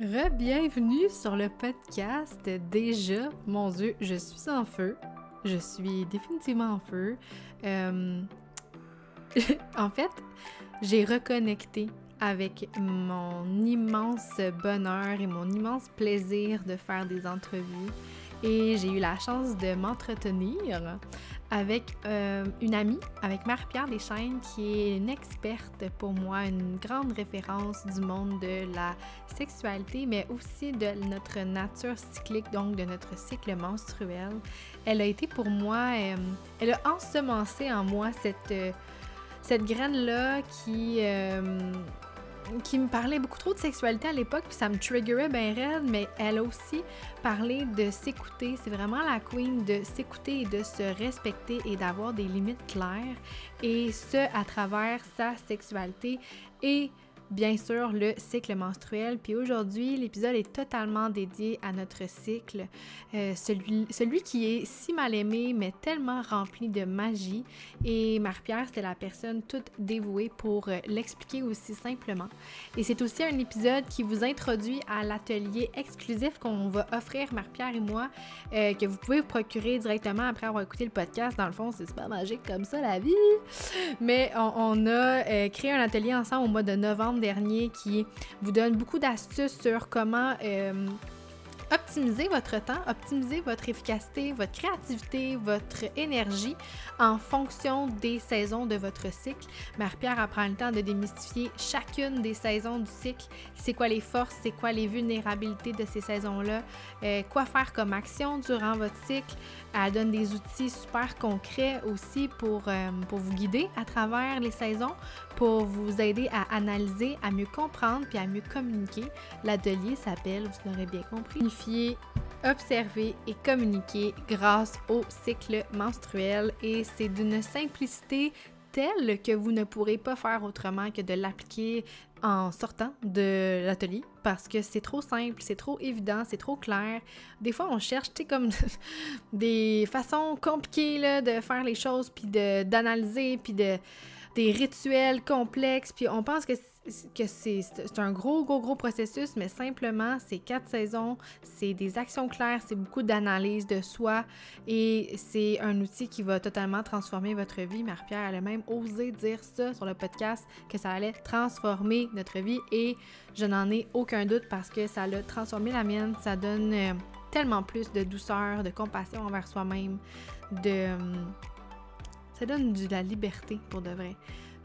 Re-bienvenue sur le podcast. Déjà, mon Dieu, je suis en feu. Je suis définitivement en feu. Euh, en fait, j'ai reconnecté avec mon immense bonheur et mon immense plaisir de faire des entrevues. Et j'ai eu la chance de m'entretenir avec euh, une amie, avec Marie-Pierre Deschaines, qui est une experte pour moi, une grande référence du monde de la sexualité, mais aussi de notre nature cyclique, donc de notre cycle menstruel. Elle a été pour moi, euh, elle a ensemencé en moi cette, euh, cette graine-là qui qui me parlait beaucoup trop de sexualité à l'époque, puis ça me triggerait bien raide, mais elle aussi parlé de s'écouter. C'est vraiment la queen de s'écouter et de se respecter et d'avoir des limites claires, et ce, à travers sa sexualité et bien sûr le cycle menstruel. Puis aujourd'hui, l'épisode est totalement dédié à notre cycle, euh, celui, celui qui est si mal aimé, mais tellement rempli de magie. Et Marie-Pierre, c'était la personne toute dévouée pour euh, l'expliquer aussi simplement. Et c'est aussi un épisode qui vous introduit à l'atelier exclusif qu'on va offrir, Marie-Pierre et moi, euh, que vous pouvez vous procurer directement après avoir écouté le podcast. Dans le fond, c'est super magique comme ça, la vie. Mais on, on a créé un atelier ensemble au mois de novembre dernier qui vous donne beaucoup d'astuces sur comment euh, optimiser votre temps, optimiser votre efficacité, votre créativité, votre énergie en fonction des saisons de votre cycle. Marie-Pierre apprend le temps de démystifier chacune des saisons du cycle. C'est quoi les forces, c'est quoi les vulnérabilités de ces saisons-là, euh, quoi faire comme action durant votre cycle? Elle donne des outils super concrets aussi pour, euh, pour vous guider à travers les saisons, pour vous aider à analyser, à mieux comprendre puis à mieux communiquer. L'atelier s'appelle, vous l'aurez bien compris, unifier, observer et communiquer grâce au cycle menstruel et c'est d'une simplicité que vous ne pourrez pas faire autrement que de l'appliquer en sortant de l'atelier parce que c'est trop simple, c'est trop évident, c'est trop clair. Des fois, on cherche, tu comme des façons compliquées là, de faire les choses, puis d'analyser, puis de des rituels complexes, puis on pense que, que c'est un gros, gros, gros processus, mais simplement, c'est quatre saisons, c'est des actions claires, c'est beaucoup d'analyse de soi, et c'est un outil qui va totalement transformer votre vie. Marie-Pierre, elle a même osé dire ça sur le podcast, que ça allait transformer notre vie, et je n'en ai aucun doute parce que ça a transformé la mienne, ça donne euh, tellement plus de douceur, de compassion envers soi-même, de... Ça donne de la liberté pour de vrai.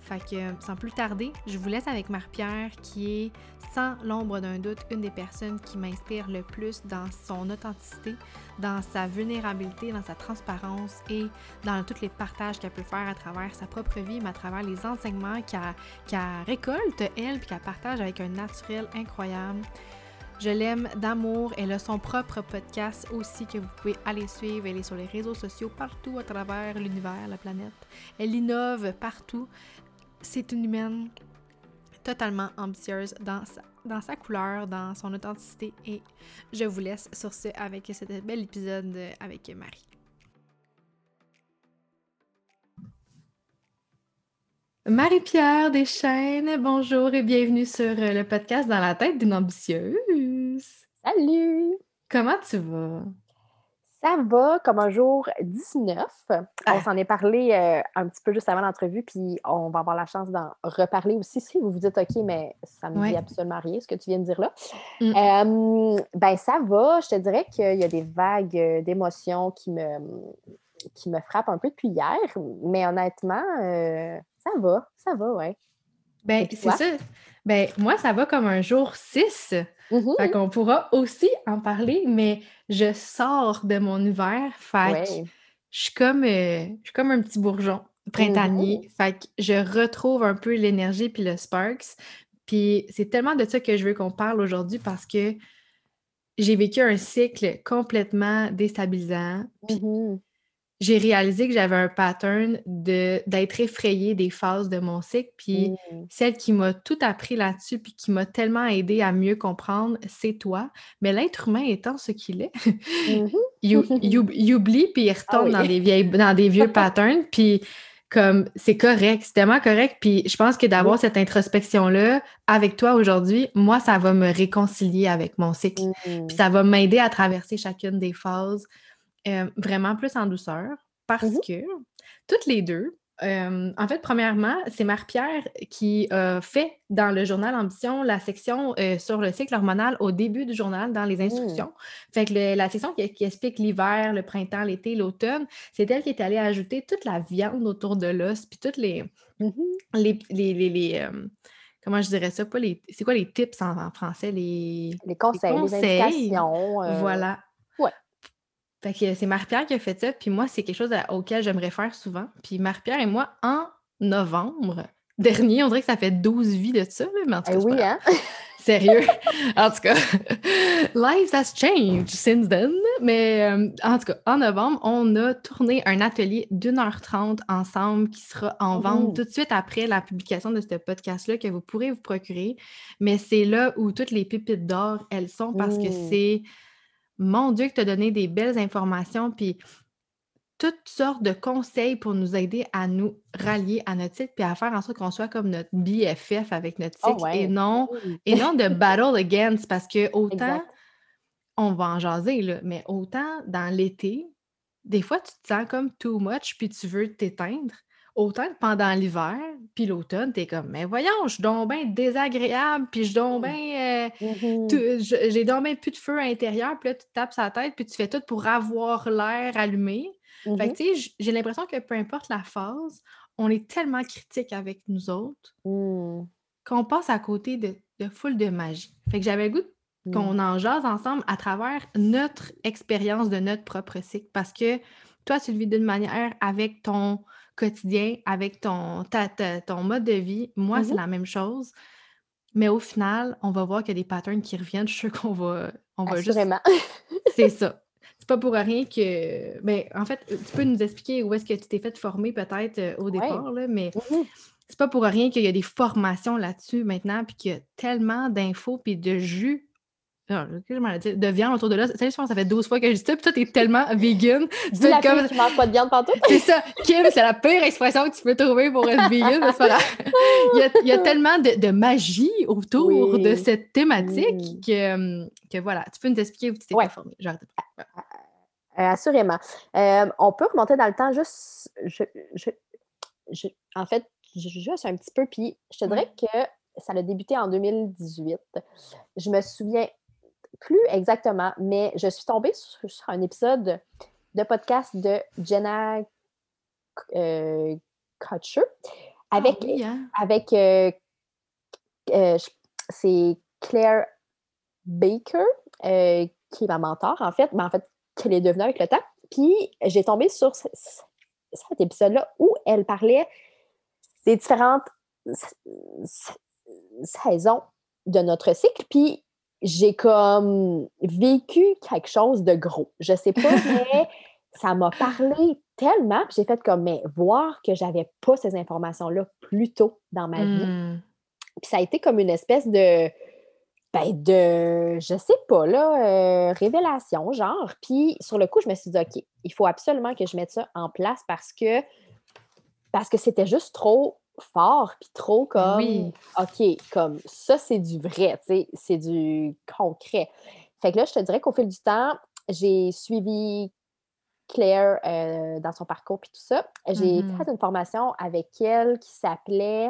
Fait que sans plus tarder, je vous laisse avec Marie-Pierre qui est sans l'ombre d'un doute une des personnes qui m'inspire le plus dans son authenticité, dans sa vulnérabilité, dans sa transparence et dans tous les partages qu'elle peut faire à travers sa propre vie, mais à travers les enseignements qu'elle récolte, elle, puis qu'elle partage avec un naturel incroyable. Je l'aime d'amour. Elle a son propre podcast aussi que vous pouvez aller suivre. Elle est sur les réseaux sociaux partout à travers l'univers, la planète. Elle innove partout. C'est une humaine totalement ambitieuse dans sa, dans sa couleur, dans son authenticité. Et je vous laisse sur ce avec cet bel épisode avec Marie. Marie-Pierre Deschaines, bonjour et bienvenue sur le podcast Dans la tête d'une ambitieuse. Salut! Comment tu vas? Ça va comme un jour 19. On ah. s'en est parlé euh, un petit peu juste avant l'entrevue, puis on va avoir la chance d'en reparler aussi si vous vous dites OK, mais ça me dit absolument rien ce que tu viens de dire là. Mm. ben ça va, je te dirais qu'il y a des vagues euh, d'émotions qui me, qui me frappent un peu depuis hier, mais honnêtement, euh, ça va, ça va, ouais. Ben, c'est ça. Ben, moi, ça va comme un jour 6. Mm-hmm. Fait qu'on pourra aussi en parler, mais je sors de mon hiver. Fait je suis comme, euh, je suis comme un petit bourgeon printanier. Mm-hmm. Fait que je retrouve un peu l'énergie puis le sparks. Puis c'est tellement de ça que je veux qu'on parle aujourd'hui parce que j'ai vécu un cycle complètement déstabilisant. Puis mm-hmm j'ai réalisé que j'avais un pattern d'être effrayée des phases de mon cycle. Puis mmh. celle qui m'a tout appris là-dessus, puis qui m'a tellement aidé à mieux comprendre, c'est toi. Mais l'être humain étant ce qu'il est, mmh il, oublie, puis il ah retombe dans, des vieilles, dans des vieux patterns. Puis comme c'est correct, c'est tellement correct. Puis je pense que d'avoir cette introspection-là avec toi aujourd'hui, moi, ça va me réconcilier avec mon cycle. Puis mmh. ça va m'aider à traverser chacune des phases euh, vraiment plus en douceur parce mmh que toutes les deux, en fait, premièrement, c'est Marie-Pierre qui a fait dans le journal Ambition la section sur le cycle hormonal au début du journal, dans les mmh. instructions. Fait que la section qui, explique l'hiver, le printemps, l'été, l'automne, c'est elle qui est allée ajouter toute la viande autour de l'os, puis toutes les. Mmh les, les, comment je dirais ça? Pas les, c'est quoi les tips en, français? Les, les conseils, les, indications. Voilà. Fait que c'est Marie-Pierre qui a fait ça, puis moi, c'est quelque chose auquel j'aimerais faire souvent. Puis Marie-Pierre et moi, en novembre dernier, on dirait que ça fait 12 vies de ça, mais en tout cas, eh oui, hein? Sérieux. en tout cas, life has changed since then. Mais euh, en tout cas, en novembre, on a tourné un atelier d'une heure trente ensemble qui sera en vente tout de suite après la publication de ce podcast-là que vous pourrez vous procurer. Mais c'est là où toutes les pépites d'or, elles sont parce que c'est mon Dieu, que tu as donné des belles informations, puis toutes sortes de conseils pour nous aider à nous rallier à notre site, puis à faire en sorte qu'on soit comme notre BFF avec notre oh cycle et, non, et non de battle against, parce que autant, on va en jaser, là, mais autant dans l'été, des fois, tu te sens comme too much, puis tu veux t'éteindre. Autant que pendant l'hiver, puis l'automne, t'es comme, mais voyons, je suis donc bien désagréable, puis je donc mmh. bien. Euh, mmh j'ai donc bien plus de feu à l'intérieur, puis là, tu te tapes sa tête, puis tu fais tout pour avoir l'air allumé. Fait que, mmh tu sais, j'ai l'impression que peu importe la phase, on est tellement critique avec nous autres qu'on passe à côté de, de foule de magie. Fait que j'avais le goût qu'on en jase ensemble à travers notre expérience de notre propre cycle. Parce que toi, tu le vis d'une manière avec ton quotidien, avec ton, ton mode de vie. Moi, c'est la même chose. Mais au final, on va voir qu'il y a des patterns qui reviennent. Je suis sûre qu'on va, on va juste. c'est ça. C'est pas pour rien que. Mais ben, en fait, tu peux nous expliquer où est-ce que tu t'es fait former peut-être euh, au départ, là, mais mmh c'est pas pour rien qu'il y a des formations là-dessus maintenant, puis qu'il y a tellement d'infos puis de jus de viande autour de là. Ça, je pense ça fait 12 fois que je dis ça, puis toi, t'es tellement vegan. Tu la comme... tu manges pas de viande partout. c'est ça. Kim, c'est la pire expression que tu peux trouver pour être vegan. il, y a, il, y a, tellement de, de magie autour de cette thématique que, que, voilà, tu peux nous expliquer où tu t'es ouais. formée. Euh, assurément. Euh, on peut remonter dans le temps juste. Je, je, je, en fait, juste un petit peu, puis je te dirais que ça a débuté en 2018. Je me souviens plus exactement, mais je suis tombée sur, un épisode de podcast de Jenna euh, Kutcher avec, ah hein? avec euh, euh, c'est Claire Baker, euh, qui est ma mentor, en fait, mais en fait, qu'elle est devenue avec le temps. Puis j'ai tombé sur cet épisode-là où elle parlait des différentes saisons de notre cycle. Puis j'ai comme vécu quelque chose de gros. Je sais pas, mais ça m'a parlé tellement, j'ai fait comme, mais voir que j'avais pas ces informations-là plus tôt dans ma vie. Mmh. Puis ça a été comme une espèce de, ben de, je sais pas, là, euh, révélation, genre. Puis sur le coup, je me suis dit, OK, il faut absolument que je mette ça en place parce que, parce que c'était juste trop fort, puis trop comme, OK, comme ça, c'est du vrai, tu sais, c'est du concret. Fait que là, je te dirais qu'au fil du temps, j'ai suivi Claire euh, dans son parcours, puis tout ça. J'ai mmh fait une formation avec elle qui s'appelait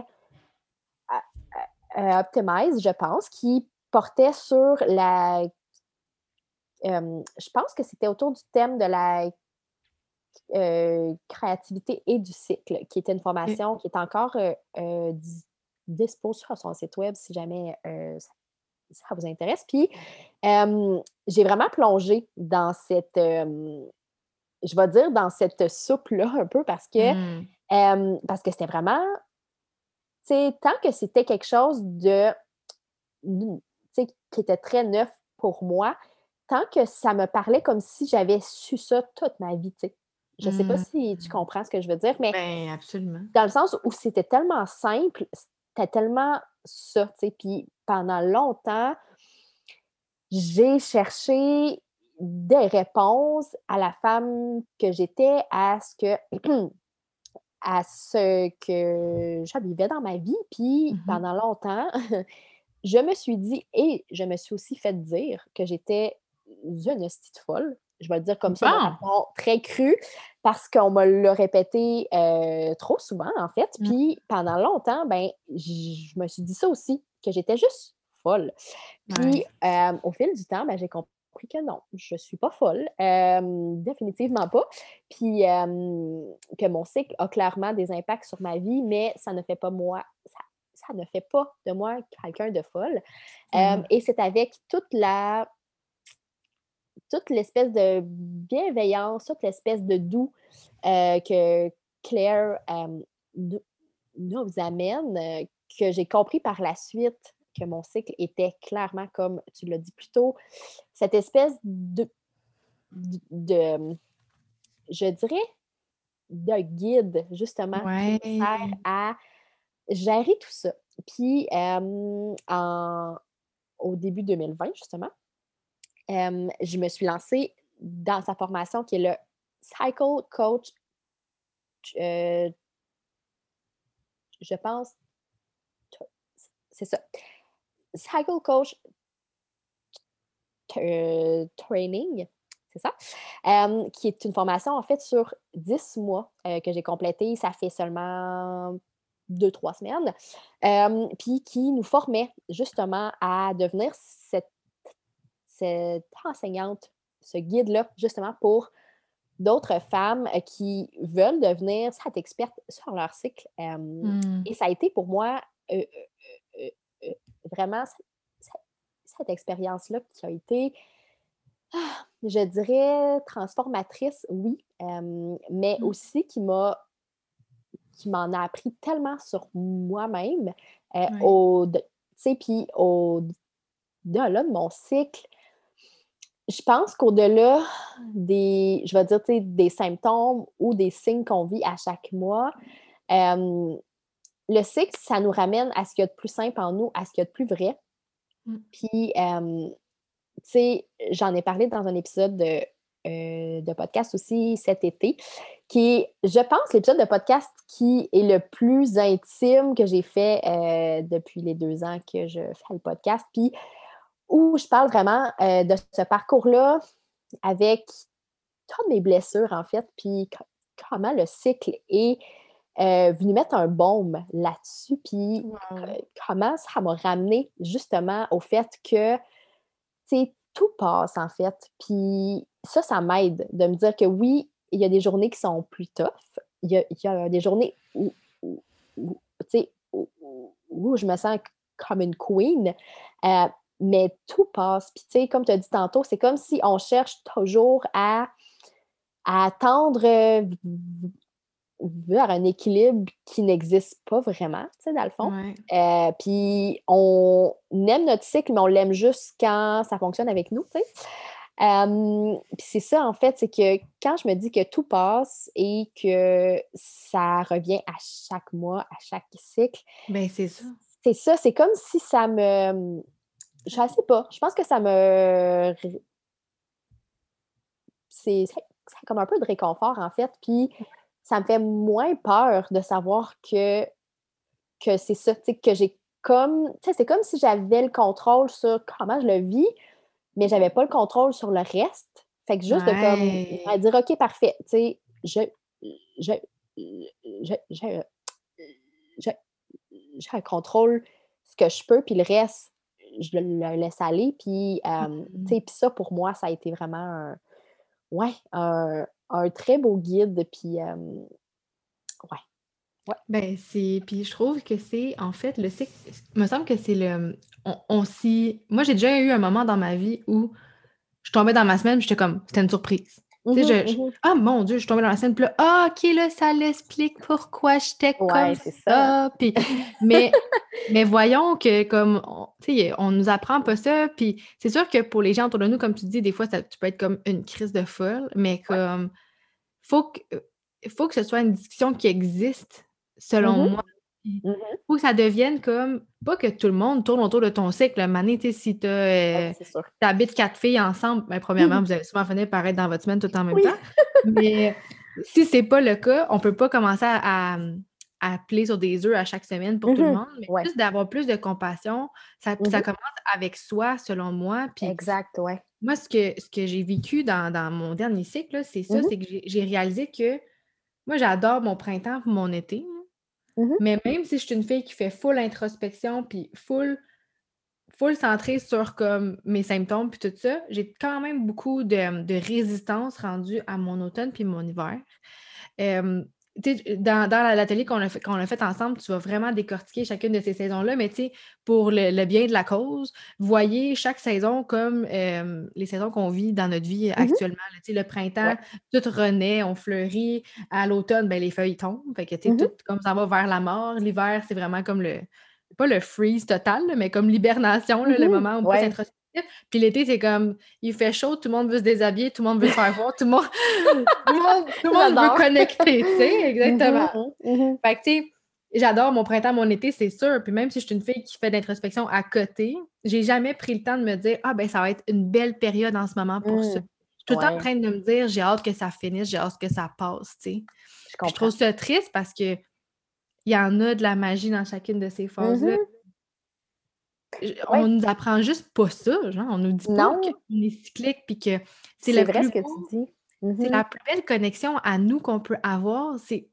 euh, euh, Optimize, je pense, qui portait sur la. je pense que c'était autour du thème de la euh, créativité et du cycle, qui était une formation qui est encore euh, euh dispo sur son site web si jamais euh, ça, vous intéresse. Puis, j'ai vraiment plongé dans cette, je vais dire, dans cette soupe-là un peu parce que, mmh. parce que c'était vraiment, tu sais, tant que c'était quelque chose de, qui était très neuf pour moi, tant que ça me parlait comme si j'avais su ça toute ma vie, tu sais. Je ne sais pas mmh. si tu comprends ce que je veux dire, mais ben, absolument. dans le sens où c'était tellement simple, c'était tellement ça, tu sais. Puis pendant longtemps, j'ai cherché des réponses à la femme que j'étais, à ce que à ce que dans ma vie. Puis mmh pendant longtemps, je me suis dit, et je me suis aussi fait dire que j'étais une petite folle. Je vais le dire comme ça, très cru, parce qu'on me l'a répété euh, trop souvent, en fait. Mmh. Puis pendant longtemps, ben, je me suis dit ça aussi, que j'étais juste folle. Puis euh, au fil du temps, ben, j'ai compris que non, je ne suis pas folle, définitivement pas. Puis que mon cycle a clairement des impacts sur ma vie, mais ça ne fait pas moi, ça, ne fait pas de moi quelqu'un de folle. Mmh. et c'est avec toute la toute l'espèce de bienveillance, toute l'espèce de doux que Claire nous amène, que j'ai compris par la suite que mon cycle était clairement, comme tu l'as dit plus tôt, cette espèce de, de, je dirais, de guide, justement, qui sert à gérer tout ça. Puis, en, au début 2020, justement, je me suis lancée dans sa formation qui est le Cycle Coach, euh, je pense, c'est ça, Cycle Coach euh, Training, c'est ça, qui est une formation en fait sur 10 mois euh, que j'ai complété. Ça fait seulement deux, trois semaines, puis qui nous formait justement à devenir cette, cette enseignante, ce guide-là, justement pour d'autres femmes qui veulent devenir cette experte sur leur cycle. Mmh. Et ça a été pour moi euh, vraiment cette expérience-là qui a été, ah, je dirais, transformatrice, oui, mais mmh. aussi qui m'a qui m'en a appris tellement sur moi-même, euh, au, tu sais, puis au-delà de mon cycle, je pense qu'au-delà des, je vais dire, des symptômes ou des signes qu'on vit à chaque mois, le cycle, ça nous ramène à ce qu'il y a de plus simple en nous, à ce qu'il y a de plus vrai. Mmh. Puis, tu sais, j'en ai parlé dans un épisode de, euh, de podcast aussi cet été, qui est, je pense, l'épisode de podcast qui est le plus intime que j'ai fait euh, depuis les deux ans que je fais le podcast. Puis, où je parle vraiment euh, de ce parcours-là avec toutes mes blessures, en fait, puis comment le cycle est euh, venu mettre un baume là-dessus, puis comment ça m'a ramené justement au fait que, tu tout passe en fait. Puis ça, ça m'aide de me dire que oui, il y a des journées qui sont plus tough. Il y a, des journées où, où, je me sens comme une queen. Euh, mais tout passe. Puis, tu sais, comme tu as dit tantôt, c'est comme si on cherche toujours à, à attendre vers un équilibre qui n'existe pas vraiment, tu sais, dans le fond. Euh, puis on aime notre cycle, mais on l'aime juste quand ça fonctionne avec nous, tu sais. puis c'est ça, en fait, c'est que quand je me dis que tout passe et que ça revient à chaque mois, à chaque cycle. Ben, c'est ça. C'est ça, c'est comme si ça me. Je sais pas. Je pense que ça me. C'est comme un peu de réconfort, en fait. Puis ça me fait moins peur de savoir que, que c'est ça, que j'ai comme, tu sais, c'est comme si j'avais le contrôle sur comment je le vis, mais j'avais pas le contrôle sur le reste. Fait que juste de comme, dire, OK, parfait, tu sais, je, je, je, je, je, je, contrôle ce que je peux, puis le reste, je le laisse aller. Puis, euh, sais, puis ça, pour moi, ça a été vraiment un, ouais, un, un très beau guide. Puis, ouais. Ouais. Ben, c'est. Puis je trouve que c'est, en fait, le cycle. Il me semble que c'est le. On, on s'y. Moi, j'ai déjà eu un moment dans ma vie où je tombais dans ma semaine, j'étais comme, c'était une surprise. Sais, je, mmh ah mon Dieu, je suis tombée dans la semaine, puis là, ah, ok, là, ça l'explique pourquoi j'étais comme ça. ça. Puis, mais, mais voyons que, comme, tu sais, on nous apprend pas ça. Puis c'est sûr que pour les gens autour de nous, comme tu dis, des fois, ça, tu peux être comme une crise de folle, mais comme faut que, faut que ce soit une discussion qui existe, selon mmh moi. Il mmh faut que ça devienne comme, pas que tout le monde tourne autour de ton cycle. Mané, si tu euh, habites quatre filles ensemble, ben, premièrement, vous allez souvent finir par être dans votre semaine tout en même temps. Mais, si c'est pas le cas, on peut pas commencer à, à, appeler sur des œufs à chaque semaine pour tout le mm-hmm. monde, mais juste d'avoir plus de compassion, ça, ça mm-hmm. commence avec soi, selon moi. Puis exact, ouais. Moi, ce que, ce que j'ai vécu dans, mon dernier cycle, c'est ça, mm-hmm. c'est que j'ai réalisé que moi, j'adore mon printemps pour mon été. Mais même si je suis une fille qui fait full introspection, puis full full centré sur comme mes symptômes puis tout ça, j'ai quand même beaucoup de, résistance rendue à mon automne puis mon hiver. Dans, dans l'atelier qu'on a, fait, a fait ensemble, tu vas vraiment décortiquer chacune de ces saisons-là, mais pour le, bien de la cause, voyez chaque saison comme les saisons qu'on vit dans notre vie mm-hmm. actuellement. le printemps, tout renaît, on fleurit. À l'automne, ben, les feuilles tombent. Fait que, mm-hmm. tout comme ça va vers la mort. L'hiver, c'est vraiment comme le, pas le freeze total, mais comme l'hibernation, le mm-hmm. moment où on peut s'introspecter. Puis l'été, c'est comme, il fait chaud, tout le monde veut se déshabiller, tout le monde veut se faire voir, tout le monde, tout le monde, veut connecter, tu sais, exactement. Mm-hmm, mm-hmm. Fait que, tu sais, j'adore mon printemps, mon été, c'est sûr. Puis même si je suis une fille qui fait d'introspection à côté, j'ai jamais pris le temps de me dire, ah, ben ça va être une belle période en ce moment pour mm. ça. Je suis tout le temps en train de me dire, j'ai hâte que ça finisse, j'ai hâte que ça passe, tu sais. Je, je trouve ça triste parce que il y en a de la magie dans chacune de ces phases-là. On nous apprend juste pas ça, genre. On nous dit pas qu'on est cyclique puis que c'est le vrai ce que tu dis. C'est mm-hmm. la plus belle connexion à nous qu'on peut avoir. C'est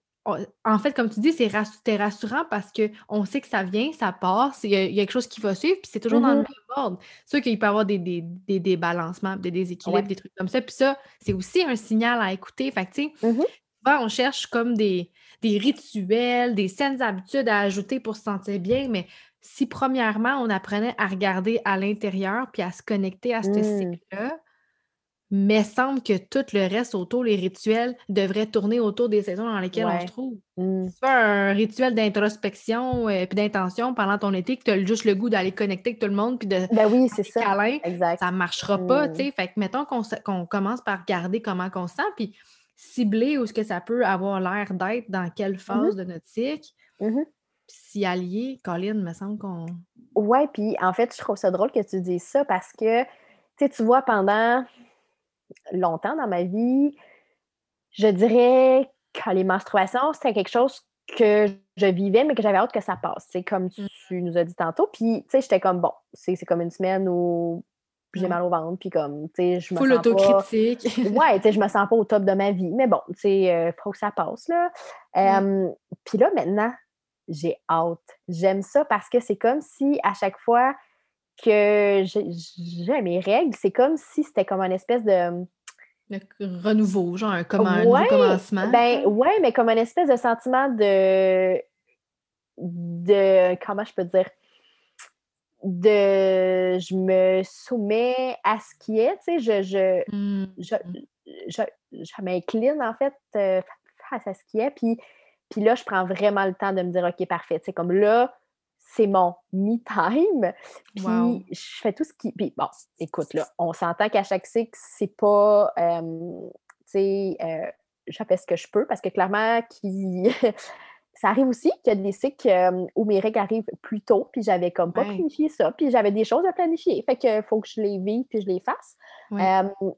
en fait, comme tu dis, c'est rassurant parce qu'on sait que ça vient, ça passe, il y, a, quelque chose qui va suivre, puis c'est toujours dans le même ordre. C'est sûr qu'il peut y avoir des, des, des débalancements, des déséquilibres, des trucs comme ça. Puis ça, c'est aussi un signal à écouter. Fait que, tu sais, on cherche comme des, des rituels, des saines habitudes à ajouter pour se sentir bien, mais si premièrement on apprenait à regarder à l'intérieur puis à se connecter à ce mmh. cycle-là, mais semble que tout le reste autour, les rituels, devraient tourner autour des saisons dans lesquelles on se trouve. Mmh. C'est pas un rituel d'introspection et euh, d'intention pendant ton été que tu as juste le goût d'aller connecter avec tout le monde puis de ben oui, c'est ça. Exact. ça marchera pas, mmh. tu sais. Fait que mettons qu'on commence par regarder comment on se sent puis cibler où ce que ça peut avoir l'air d'être, dans quelle mmh phase de notre cycle. S'y allier, Colin, me semble qu'on. Ouais, puis en fait, je trouve ça drôle que tu dises ça parce que, tu vois, pendant longtemps dans ma vie, je dirais que les menstruations, c'était quelque chose que je vivais, mais que j'avais hâte que ça passe. C'est comme mmh. tu nous as dit tantôt. Puis, tu sais, j'étais comme, bon, c'est comme une semaine où j'ai mal au ventre, puis comme, tu sais, je me Full sens autocritique. Ouais, tu sais, je me sens pas au top de ma vie. Mais bon, tu sais, euh, faut que ça passe, là. puis là, maintenant, j'ai hâte. J'aime ça parce que c'est comme si, à chaque fois que j'ai mes règles, c'est comme si c'était comme une espèce de... renouveau, genre un, comme un nouveau commencement. Ben, ouais, mais comme une espèce de sentiment de... de... Comment je peux dire? de je me soumets à ce qui est, tu sais, je, je, mmh. je, je, je m'incline en fait euh, face à ce qui est, puis, puis là, je prends vraiment le temps de me dire, OK, parfait, c'est comme là, c'est mon me-time, puis je fais tout ce qui... Puis bon, écoute, là, on s'entend qu'à chaque cycle, c'est pas, tu sais, euh, je fais ce que je peux, parce que clairement, qui... ça arrive aussi qu'il y a des cycles euh, où mes règles arrivent plus tôt, puis j'avais comme pas planifié ça, puis j'avais des choses à planifier. Fait que faut que je les vive puis je les fasse.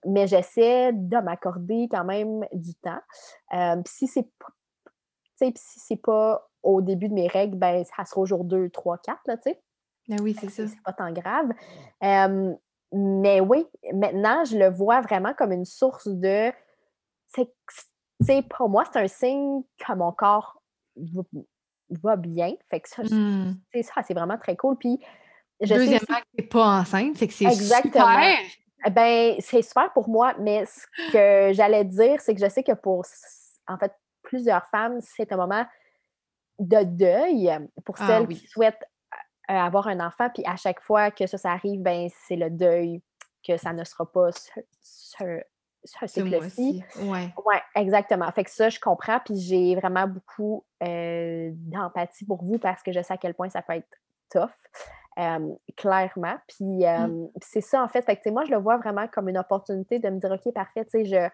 Mais j'essaie de m'accorder quand même du temps. Si c'est si c'est pas au début de mes règles, ben ça sera au jour 2, 3, 4, là, tu sais. Ben oui, c'est ça. C'est pas tant grave. mais oui, maintenant, je le vois vraiment comme une source de. C'est, pour moi, c'est un signe que mon corps va, bien. Fait que ça, mmh. ça c'est vraiment très cool. Puis, je Deuxièmement, que tu pas enceinte, c'est que c'est super. Ben, c'est super pour moi, mais ce que j'allais dire, c'est que je sais que pour, en fait, plusieurs femmes, c'est un moment de deuil pour ah celles qui souhaitent euh, avoir un enfant, puis à chaque fois que ça, ça arrive, ben, c'est le deuil que ça ne sera pas ce cycle-ci. Ouais. ouais, exactement. Fait que ça, je comprends, puis j'ai vraiment beaucoup euh, d'empathie pour vous parce que je sais à quel point ça peut être tough. clairement. Puis mmh. c'est ça, en fait. Fait que, moi, je le vois vraiment comme une opportunité de me dire, OK, parfait, tu sais, je,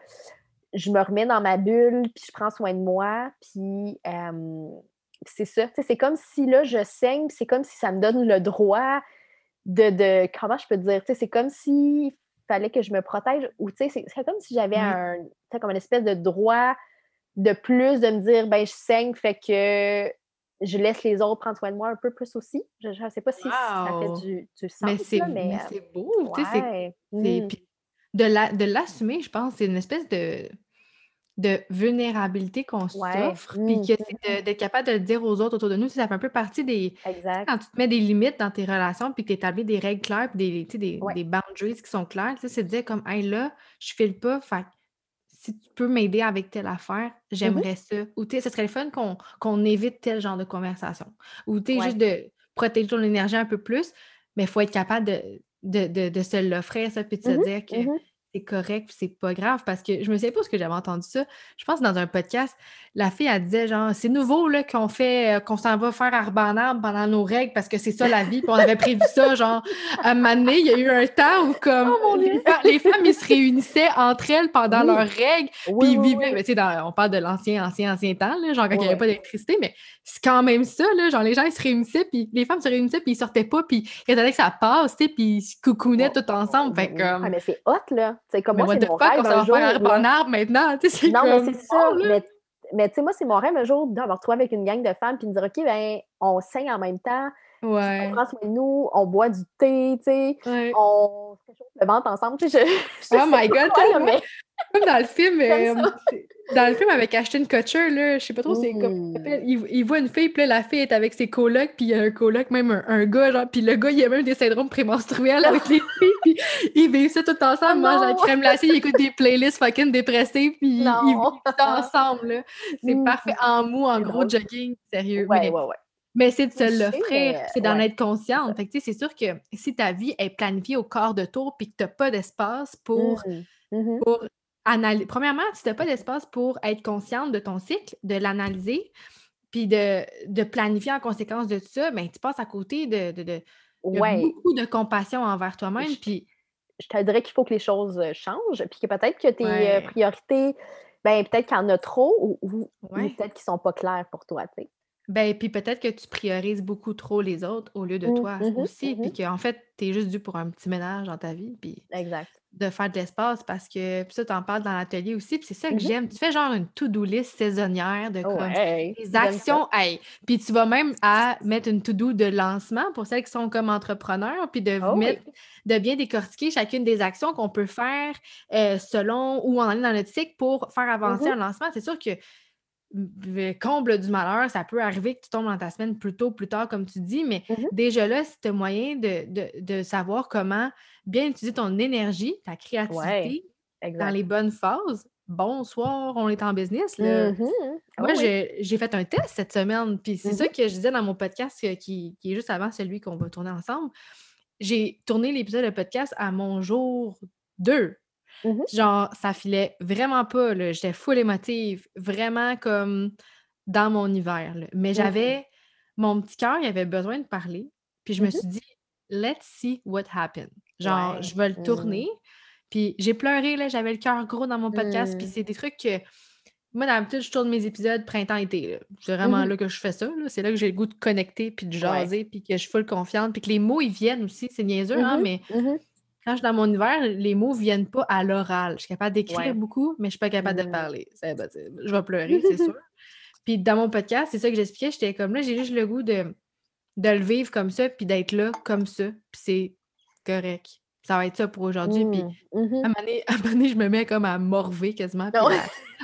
je me remets dans ma bulle, puis je prends soin de moi, puis c'est ça. Tu sais, c'est comme si, là, je saigne, c'est comme si ça me donne le droit de, de comment je peux dire, tu sais, c'est comme si fallait que je me protège. Ou tu sais, c'est comme si j'avais un, comme une espèce de droit de plus de me dire, ben je saigne, fait que je laisse les autres prendre soin de moi un peu plus aussi. Je ne sais pas si ça fait du, du sens. Mais c'est beau, tu sais, mmh. De l'assumer, je pense, c'est une espèce de de vulnérabilité qu'on s'offre, puis mmh, que c'est d'être capable de le dire aux autres autour de nous, ça fait un peu partie des... Quand tu te mets des limites dans tes relations, puis que tu établis des règles claires, puis des, des, des boundaries qui sont claires, c'est de dire comme, hey là, je file pas, fait si tu peux m'aider avec telle affaire, mmh j'aimerais ça. Ou tu sais, ce serait le fun qu'on évite tel genre de conversation. Ou tu sais, juste de protéger ton énergie un peu plus, mais il faut être capable de, de, de, se l'offrir, ça, puis de se mmh dire que c'est correct, c'est pas grave parce que je me sais pas ce que j'avais entendu ça. Je pense que dans un podcast, la fille elle disait genre c'est nouveau là qu'on fait euh, qu'on s'en va faire arbre en arbre pendant nos règles parce que c'est ça la vie, puis on avait prévu ça genre à un moment donné, il y a eu un temps où comme oh, les, femmes ils se réunissaient entre elles pendant leurs règles, puis ils vivaient tu sais on parle de l'ancien ancien ancien temps là, genre quand il n'y avait pas d'électricité mais c'est quand même ça là, genre les gens ils se réunissaient puis les femmes se réunissaient puis ils sortaient pas puis ils attendaient que ça passe, tu sais, puis ils se coucounaient tout ensemble, fait comme ah, mais c'est hot là. C'est comme moi, c'est mon rêve un jour. Faire en arbre maintenant, Non, mais c'est ça. mais, mais tu sais, moi, c'est mon rêve un jour d'avoir retrouvé avec une gang de femmes puis de dire, OK, ben, on saigne en même temps. Ouais. On prend soin de nous, on boit du thé, tu sais, on se réchauffe le ventre ensemble, tu sais. Je, oh my God, mais... comme dans le film, euh, dans le film avec Ashton Kutcher, là, je sais pas trop c'est comme il, il, voit une fille, puis là, la fille est avec ses colocs, puis il y a un coloc, même un, gars, genre, puis le gars, il a même des syndromes prémenstruels avec les filles, puis ils vivent ça tout ensemble, oh mangent la crème glacée, ils écoutent des playlists fucking dépressées, puis ils vivent ça ensemble. C'est mmh. parfait, en mou, en gros jogging, sérieux. Ouais, ouais, ouais. Mais c'est de se l'offrir, c'est d'en être consciente. Fait que, c'est sûr que si ta vie est planifiée au quart de tour, puis que tu n'as pas d'espace pour, mmh. pour Premièrement, si tu n'as pas d'espace pour être consciente de ton cycle, de l'analyser, puis de, planifier en conséquence de ça, ben, tu passes à côté de, beaucoup de compassion envers toi-même. Puis je te dirais qu'il faut que les choses euh, changent, puis que peut-être que tes euh, priorités, ben, peut-être qu'il y en a trop ou, peut-être qu'ils ne sont pas clairs pour toi. Ben, puis peut-être que tu priorises beaucoup trop les autres au lieu de mmh, toi mmh aussi, mmh puis qu'en fait, tu es juste dû pour un petit ménage dans ta vie, puis exact. de faire de l'espace parce que, puis ça, tu en parles dans l'atelier aussi, puis c'est ça que j'aime. Tu fais genre une to-do list saisonnière de comme les actions, hey, puis tu vas même à mettre une to-do de lancement pour celles qui sont comme entrepreneurs, puis de, oh mettre, de bien décortiquer chacune des actions qu'on peut faire euh, selon où on en est dans notre cycle pour faire avancer un lancement. C'est sûr que comble du malheur, ça peut arriver que tu tombes dans ta semaine plus tôt, plus tard, comme tu dis, mais mmh déjà là, c'est un moyen de, savoir comment bien utiliser ton énergie, ta créativité dans les bonnes phases. Bonsoir, on est en business. Là. Mmh Moi, j'ai fait un test cette semaine, puis c'est ça que je disais dans mon podcast euh, qui, qui est juste avant celui qu'on va tourner ensemble. J'ai tourné l'épisode de podcast à mon jour 2. Mmh Genre, ça filait vraiment pas, J'étais full émotive, vraiment comme dans mon hiver, Mais mmh j'avais... Mon petit cœur, il avait besoin de parler. Puis je me mmh suis dit, let's see what happened. Genre, je vais le tourner. Puis j'ai pleuré, là, j'avais le cœur gros dans mon podcast. Puis c'est des trucs que... Moi, d'habitude, je tourne mes épisodes printemps-été. C'est vraiment là que je fais ça. C'est là que j'ai le goût de connecter, puis de jaser, puis que je suis full confiante, puis que les mots, ils viennent aussi. C'est niaiseux, hein, mais quand je suis dans mon univers, les mots ne viennent pas à l'oral. Je suis capable d'écrire beaucoup, mais je ne suis pas capable de mmh. parler. Ben, je vais pleurer, c'est sûr. Puis dans mon podcast, c'est ça que j'expliquais. J'étais comme là, j'ai juste le goût de, de le vivre comme ça, puis d'être là comme ça. Puis c'est correct ça va être ça pour aujourd'hui. Puis mmh. Mmh à, un moment donné, je me mets comme à morver quasiment, puis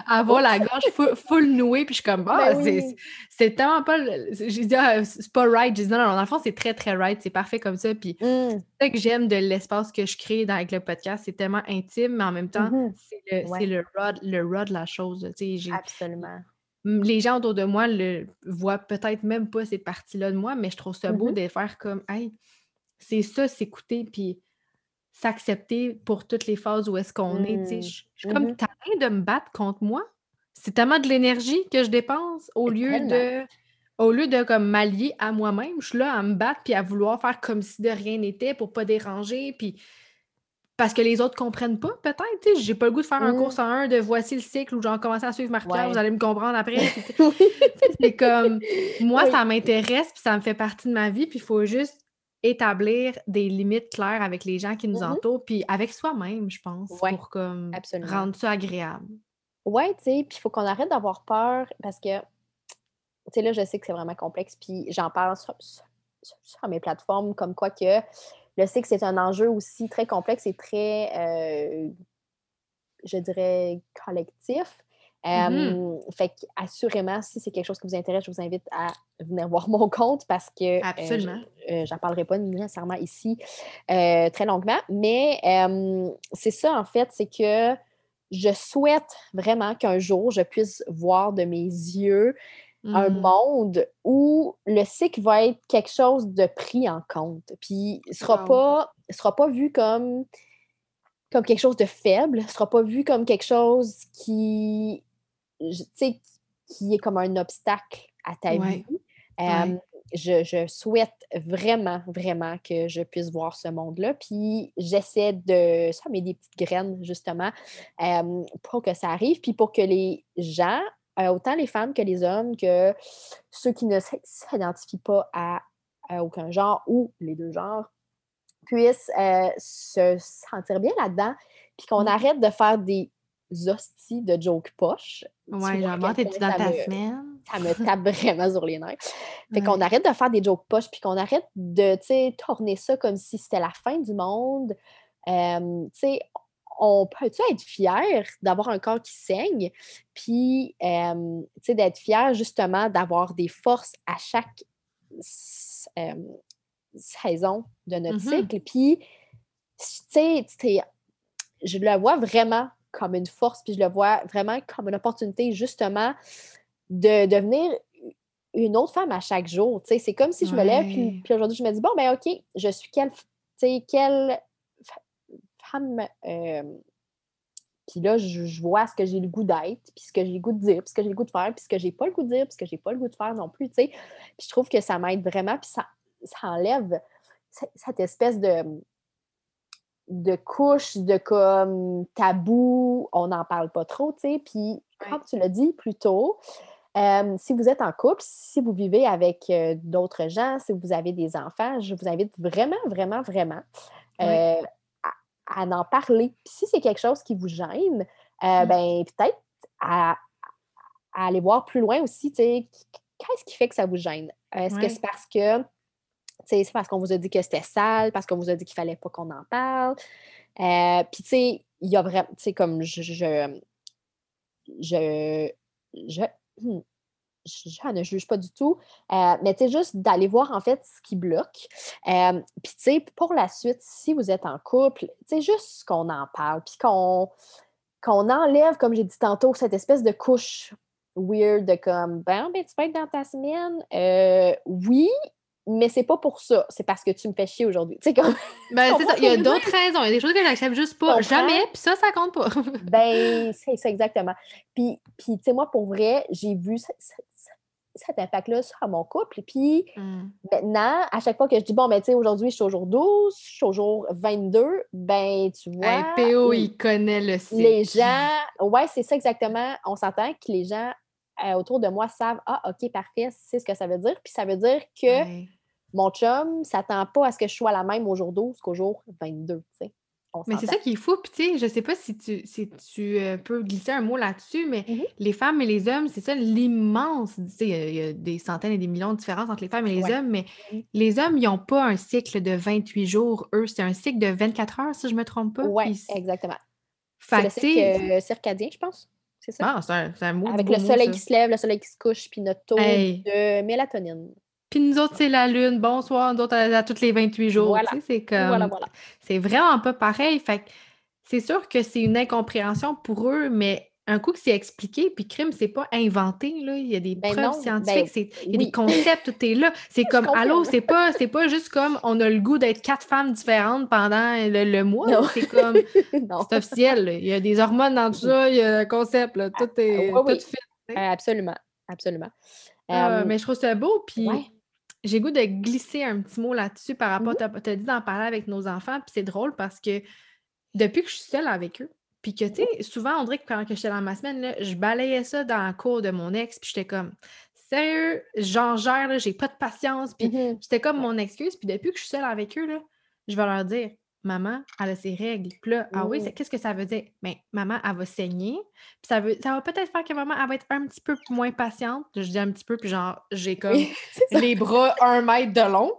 à, avoir la gorge full, nouée, puis je suis comme, ah, ben c'est tellement pas. J'ai dit, ah, c'est pas right. J'ai dit, non, non, dans le fond, c'est très, très right, c'est parfait comme ça. Puis mmh. c'est ça que j'aime de l'espace que je crée avec le podcast. C'est tellement intime, mais en même temps, c'est le, le, raw, le de la chose. Absolument. Les gens autour de moi le voient peut-être même pas cette partie-là de moi, mais je trouve ça beau de faire comme, hey, c'est ça, s'écouter, puis s'accepter pour toutes les phases où est-ce qu'on est. Je, suis comme, mmh train de me battre contre moi. C'est tellement de l'énergie que je dépense au lieu de au lieu de comme m'allier à moi-même, je suis là à me battre puis à vouloir faire comme si de rien n'était pour pas déranger puis parce que les autres comprennent pas peut-être, j'ai pas le goût de faire un cours mmh. en un de voici le cycle ou genre commencer à suivre marc vous allez me comprendre après. c'est comme moi ça m'intéresse puis ça me fait partie de ma vie puis il faut juste établir des limites claires avec les gens qui nous mmh entourent, puis avec soi-même, je pense, pour comme rendre ça agréable. Ouais, tu sais, puis il faut qu'on arrête d'avoir peur parce que, tu sais, là, je sais que c'est vraiment complexe, puis j'en parle sur, sur, mes plateformes comme quoi que je sais que c'est un enjeu aussi très complexe et très, euh, je dirais, collectif. Mm-hmm. Fait assurément, si c'est quelque chose qui vous intéresse, je vous invite à venir voir mon compte parce que euh, Absolument. Euh, j'en parlerai pas nécessairement ici très longuement. Mais c'est ça, en fait, c'est que je souhaite vraiment qu'un jour, je puisse voir de mes yeux un mm. monde où le cycle va être quelque chose de pris en compte. Puis ne sera, pas, sera pas vu comme, comme quelque chose de faible, ne sera pas vu comme quelque chose qui, qui est comme un obstacle à ta vie. je, souhaite vraiment, vraiment que je puisse voir ce monde-là. Puis j'essaie de semer des petites graines, justement, pour que ça arrive, puis pour que les gens euh, autant les femmes que les hommes, que ceux qui ne s'identifient pas à, aucun genre ou les deux genres, puissent euh, se sentir bien là-dedans, puis qu'on mmh. arrête de faire des hosties de joke poche. Ouais, genre, t'es-tu dans ta semaine? Ça me tape vraiment sur les nerfs. Fait qu'on arrête de faire des jokes poches, puis qu'on arrête de, tu sais, tourner ça comme si c'était la fin du monde. Euh, tu sais, on peut-tu être fier d'avoir un corps qui saigne, puis d'être fier justement d'avoir des forces à chaque saison de notre mmh cycle. Puis, tu sais, je le vois vraiment comme une force, puis je le vois vraiment comme une opportunité justement de devenir une autre femme à chaque jour. C'est comme si je me lève, puis, puis aujourd'hui, je me dis, bon, ben OK, je suis quelle, quelle puis là, je, vois ce que j'ai le goût d'être, puis ce que j'ai le goût de dire, puis ce que j'ai le goût de faire, puis ce que j'ai pas le goût de dire, puis ce que j'ai pas le goût de faire non plus, tu sais. Puis je trouve que ça m'aide vraiment, puis ça, ça enlève cette espèce de, de couche, de comme tabou, on n'en parle pas trop, tu sais. Puis comme tu l'as dit plus tôt, euh, si vous êtes en couple, si vous vivez avec euh, d'autres gens, si vous avez des enfants, je vous invite vraiment, vraiment, vraiment euh, à en parler. Puis si c'est quelque chose qui vous gêne, mmh. ben, peut-être à, aller voir plus loin aussi, tu sais, qu'est-ce qui fait que ça vous gêne? Est-ce que c'est parce que, c'est parce qu'on vous a dit que c'était sale, parce qu'on vous a dit qu'il fallait pas qu'on en parle? Euh, puis, tu sais, il y a vraiment, tu sais, comme je, je, je, je hmm, je ne juge pas du tout. Euh, mais tu sais, juste d'aller voir en fait ce qui bloque. Euh, puis tu sais, pour la suite, si vous êtes en couple, tu sais, juste qu'on en parle, puis qu'on qu'on enlève, comme j'ai dit tantôt, cette espèce de couche weird de comme, ben, ben tu peux être dans ta semaine. Oui, mais c'est pas pour ça. C'est parce que tu me fais chier aujourd'hui. Tu sais, comme. Ben, c'est ça. Il y a d'autres raisons. Il y a des choses que j'accepte juste pas. Jamais. Puis ça, ça compte pas. ben, c'est ça, exactement. Puis, puis tu sais, moi, pour vrai, j'ai vu cet impact-là sur mon couple. Puis mmh. maintenant, à chaque fois que je dis, bon, ben, tu sais, aujourd'hui, je suis au jour 12, je suis au jour 22, ben, tu vois. PO, il connaît le site. Les gens, ouais, c'est ça exactement. On s'entend que les gens euh, autour de moi savent, ah, OK, parfait, c'est ce que ça veut dire. Puis ça veut dire que mon chum ne s'attend pas à ce que je sois la même au jour 12 qu'au jour 22, tu sais. Mais c'est ça qui est fou. Puis, tu sais, je sais pas si tu, si tu euh, peux glisser un mot là-dessus, mais mmh les femmes et les hommes, c'est ça l'immense. Tu sais, il y, a des centaines et des millions de différences entre les femmes et les hommes, mais mmh les hommes, ils n'ont pas un cycle de 28 jours. Eux, c'est un cycle de 24 heures, si je ne me trompe pas. Oui, exactement. C'est le cycle euh, circadien, je pense. C'est ça? Ah, c'est un, mot. Avec le soleil qui se lève, le soleil qui se couche, puis notre taux de mélatonine. Puis nous autres, c'est la lune. Bonsoir, nous autres, à, tous les 28 jours. C'est comme. C'est vraiment pas pareil. Fait c'est sûr que c'est une incompréhension pour eux, mais un coup que c'est expliqué, puis crime, c'est pas inventé, là. Il y a des ben preuves scientifiques, ben il y a des concepts, tout est là. C'est comme, allô, c'est pas, c'est pas juste comme on a le goût d'être quatre femmes différentes pendant le, mois. C'est comme, c'est officiel. Il y a des hormones dans tout ça, il y a un concept, là. Tout est tout fait. absolument, absolument. Ah, mais je trouve ça beau, puis j'ai goût de glisser un petit mot là-dessus par rapport, mmh tu as, dit d'en parler avec nos enfants, puis c'est drôle parce que depuis que je suis seule avec eux, puis que, tu sais, souvent, on dirait que quand j'étais dans ma semaine, là, je balayais ça dans la cour de mon ex, puis j'étais comme, sérieux, j'en gère, j'ai pas de patience, puis mmh j'étais comme mon excuse, puis depuis que je suis seule avec eux, là, je vais leur dire, maman, elle a ses règles. Puis là, ah oui, qu'est-ce que ça veut dire? Bien, maman, elle va saigner. Puis ça, veut, ça va peut-être faire que maman, elle va être un petit peu moins patiente. Je dis un petit peu, puis genre, j'ai comme les bras un mètre de long.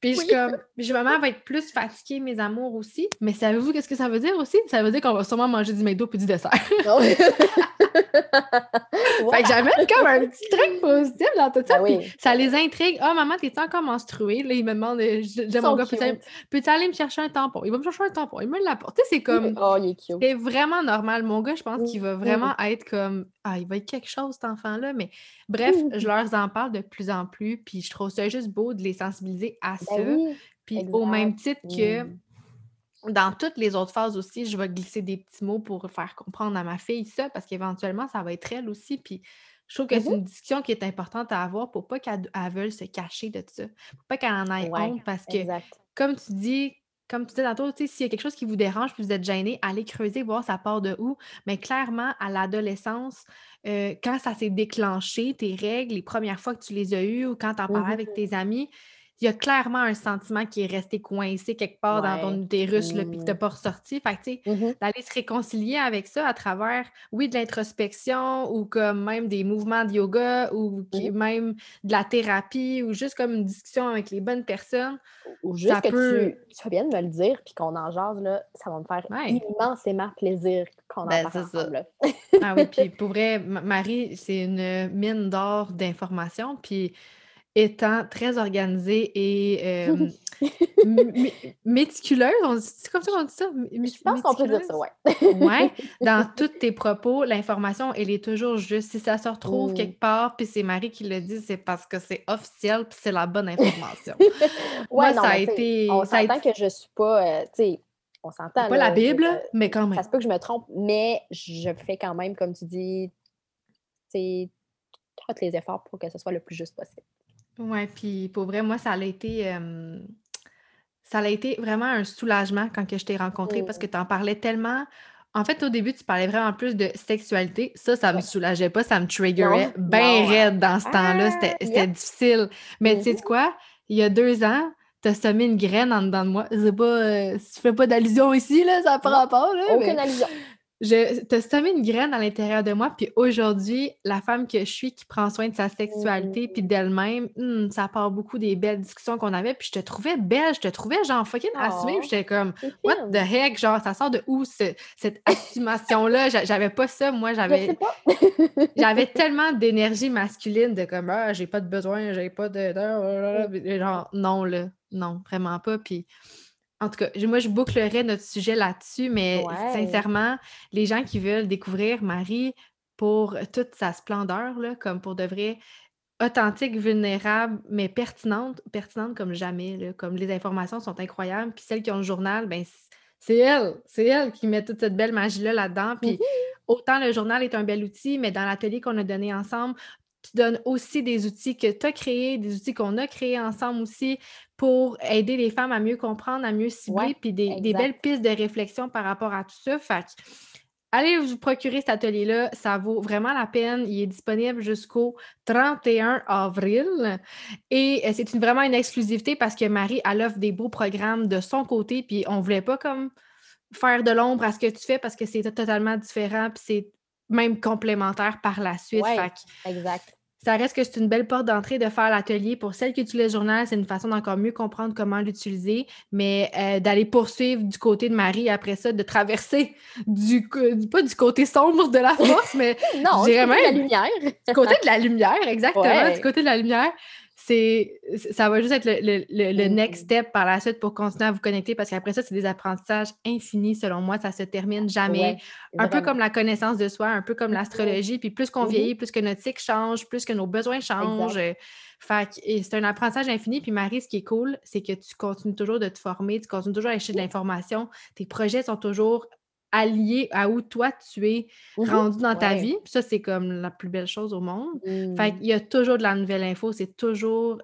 Puis je suis comme, je, maman va être plus fatiguée, mes amours aussi. Mais savez-vous qu'est-ce que ça veut dire aussi? Ça veut dire qu'on va sûrement manger du McDo puis du dessert. Ah fait que j'amène comme un petit truc positif dans tout ça. Ah ça les intrigue. Ah, oh, maman, t'es encore menstruée? Là, ils me demandent, j'ai mon gars, peux-tu aller me chercher un tampon? Il va me chercher un tampon, il me l'apporte. c'est comme. Oh, il est cute. C'est vraiment normal. Mon gars, je pense qu'il va vraiment être comme. Ah, il va être quelque chose, cet enfant-là. Mais bref, je leur en parle de plus en plus. Puis je trouve ça juste beau de les sensibiliser à ben ça. puis au même titre que dans toutes les autres phases aussi, je vais glisser des petits mots pour faire comprendre à ma fille ça, parce qu'éventuellement, ça va être elle aussi. Puis je trouve que c'est mmh une discussion qui est importante à avoir pour pas qu'elle veuille se cacher de ça. Pour pas qu'elle en ait honte, parce que, comme tu dis, comme tu disais tantôt, s'il y a quelque chose qui vous dérange puis vous êtes gêné, allez creuser, voir ça part de où. Mais clairement, à l'adolescence, euh, quand ça s'est déclenché, tes règles, les premières fois que tu les as eues ou quand tu en parlais avec mmh tes amis, il y a clairement un sentiment qui est resté coincé quelque part dans ton utérus, là, puis que tu n'as mmh. pas ressorti. Fait que, tu sais, mmh d'aller se réconcilier avec ça à travers, oui, de l'introspection ou comme même des mouvements de yoga ou mmh. même de la thérapie ou juste comme une discussion avec les bonnes personnes. Ou juste que tu, tu fais bien de me le dire puis qu'on en jase, là, ça va me faire immensément plaisir qu'on en ben, parle ensemble. ah oui, puis pour vrai, Marie, c'est une mine d'or d'informations, puis étant très organisée et méticuleuse, c'est comme ça qu'on dit ça? Je pense qu'on peut dire ça, oui. ouais. Dans tous tes propos, l'information, elle est toujours juste. Si ça se retrouve mmh. quelque part, puis c'est Marie qui le dit, c'est parce que c'est officiel, puis c'est la bonne information. non, ça a été. On s'entend que je suis pas, euh, tu sais, on s'entend. Pas la Bible, mais quand même. Ça se peut que je me trompe, mais je fais quand même, comme tu dis, tu sais, tous les efforts pour que ce soit le plus juste possible. Ouais, puis pour vrai, moi, ça a été, ça a été vraiment un soulagement quand que je t'ai rencontré parce que mmh. tu en parlais tellement. En fait, au début, tu parlais vraiment plus de sexualité. Ça, ça me soulageait pas, ça me triggerait bien raide dans ce temps-là. C'était difficile. Mais tu sais mmh quoi? Il y a deux ans, tu as semé une graine en dedans de moi. C'est pas, euh, tu fais pas d'allusion ici, là, ça prend rapport. Là, Aucune allusion je te semé une graine à l'intérieur de moi, puis aujourd'hui, la femme que je suis qui prend soin de sa sexualité puis mmh. d'elle-même, hmm, ça part beaucoup des belles discussions qu'on avait, puis je te trouvais belle, je te trouvais genre fucking assumée, puis j'étais comme what the heck, genre ça sort de où cette assumation-là? J'avais pas ça, moi, j'avais j'avais tellement d'énergie masculine de comme ah, j'ai pas de besoin, j'ai pas de genre non là, non, vraiment pas, puis en tout cas, moi, je bouclerai notre sujet là-dessus, mais sincèrement, les gens qui veulent découvrir Marie pour toute sa splendeur, là, comme pour de vrai, authentique, vulnérable, mais pertinente, pertinente comme jamais, comme les informations sont incroyables. Puis celles qui ont le journal, ben c'est elle, c'est elle qui met toute cette belle magie-là là-dedans. Puis autant le journal est un bel outil, mais dans l'atelier qu'on a donné ensemble, tu donnes aussi des outils que tu as créés, des outils qu'on a créés ensemble aussi pour aider les femmes à mieux comprendre, à mieux cibler, puis des, belles pistes de réflexion par rapport à tout ça. Fait allez vous procurer cet atelier-là, ça vaut vraiment la peine. Il est disponible jusqu'au 31 avril. Et euh, c'est une, vraiment une exclusivité parce que Marie, elle offre des beaux programmes de son côté, puis on ne voulait pas comme faire de l'ombre à ce que tu fais parce que c'est totalement différent, puis c'est même complémentaire par la suite. exact ça reste que c'est une belle porte d'entrée de faire l'atelier. Pour celles qui utilisent le journal, c'est une façon d'encore mieux comprendre comment l'utiliser, mais euh, d'aller poursuivre du côté de Marie après ça, de traverser du, pas du côté sombre de la force, mais non, du côté de la lumière. du côté de la lumière, exactement, du côté de la lumière c'est ça va juste être le, le, next step par la suite pour continuer à vous connecter parce qu'après ça, c'est des apprentissages infinis selon moi. Ça se termine jamais. un peu comme la connaissance de soi, un peu comme l'astrologie. Puis plus qu'on mmh vieillit, plus que notre cycle change, plus que nos besoins changent. Fait c'est un apprentissage infini. Puis Marie, ce qui est cool, c'est que tu continues toujours de te former, tu continues toujours à acheter de l'information. Tes projets sont toujours allié à où toi tu es mmh rendu dans ta vie. ça, c'est comme la plus belle chose au monde. Fait mmh. qu'il y a toujours de la nouvelle info, c'est toujours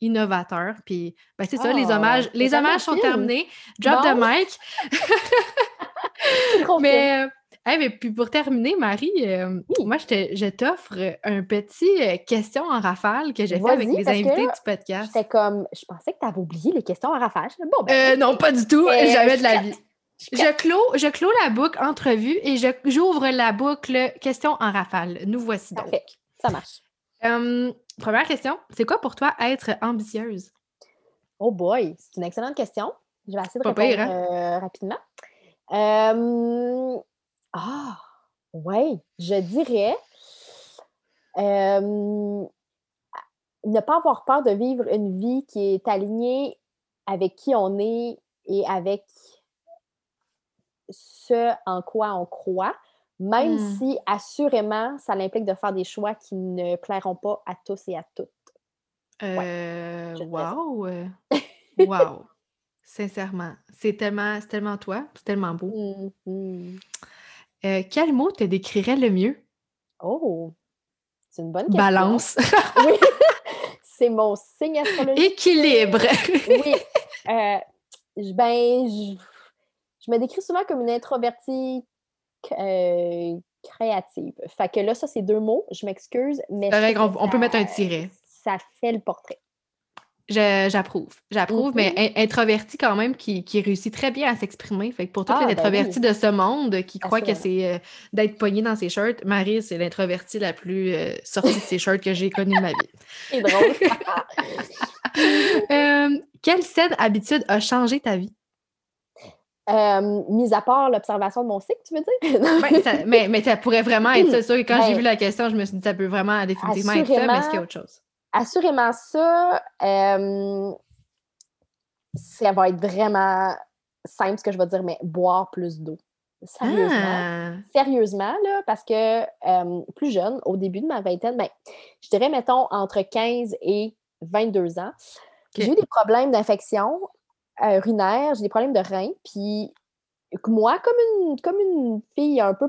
innovateur. Puis ben, c'est ça, les ah, hommages, les hommages sont terminés. Drop the mic. Mais mais puis pour terminer, Marie, euh, moi, je t'offre un petit euh, question en rafale que j'ai fait avec les invités du podcast. C'était comme, je pensais que tu avais oublié les questions en rafale. Bon, ben, euh, non, pas du tout. Jamais de la vie. Je clôt, je clôt la boucle entrevue et j'ouvre la boucle question en rafale. Nous voici donc. Ça marche. première question, c'est quoi pour toi être ambitieuse? Oh boy, c'est une excellente question. Je vais essayer de répondre hein? rapidement. Ah, oui, je dirais ne pas avoir peur de vivre une vie qui est alignée avec qui on est et avec ce en quoi on croit, même mmh. si assurément ça implique de faire des choix qui ne plairont pas à tous et à toutes. Euh, wow! wow! Sincèrement, c'est tellement, tellement toi, c'est tellement beau. Mmh euh, quel mot te décrirait le mieux? Oh, c'est une bonne question. Balance. oui, c'est mon signe astrologique. Équilibre. oui. Euh, ben, je, me décris souvent comme une introvertie euh, créative. Fait que là, ça, c'est deux mots. Je m'excuse, mais. on, peut mettre un tiret. Ça fait le portrait. J'approuve. J'approuve, mais mm-hmm. introverti quand même qui, réussit très bien à s'exprimer. Fait que pour tous les ah, ben introvertis de ce monde qui croient que c'est euh, d'être pogné dans ses shirts, Marie, c'est l'introvertie la plus euh, sortie de ses shirts que j'ai connue de ma vie. C'est drôle. Euh, quelle saine habitude a changé ta vie? Mis à part l'observation de mon cycle, tu veux dire? mais, mais ça pourrait vraiment être ça. Sûr, quand j'ai ben vu la question, je me suis dit ça peut vraiment définitivement être ça, mais est-ce qu'il y a autre chose? assurément ça, ça va être vraiment simple ce que je vais dire, mais boire plus d'eau. Sérieusement. Ah! Sérieusement, là, parce que plus jeune, au début de ma vingtaine, ben, je dirais, mettons, entre 15 et 22 ans, j'ai eu des problèmes d'infection euh, j'ai des problèmes de reins, puis moi, comme une, comme une fille un peu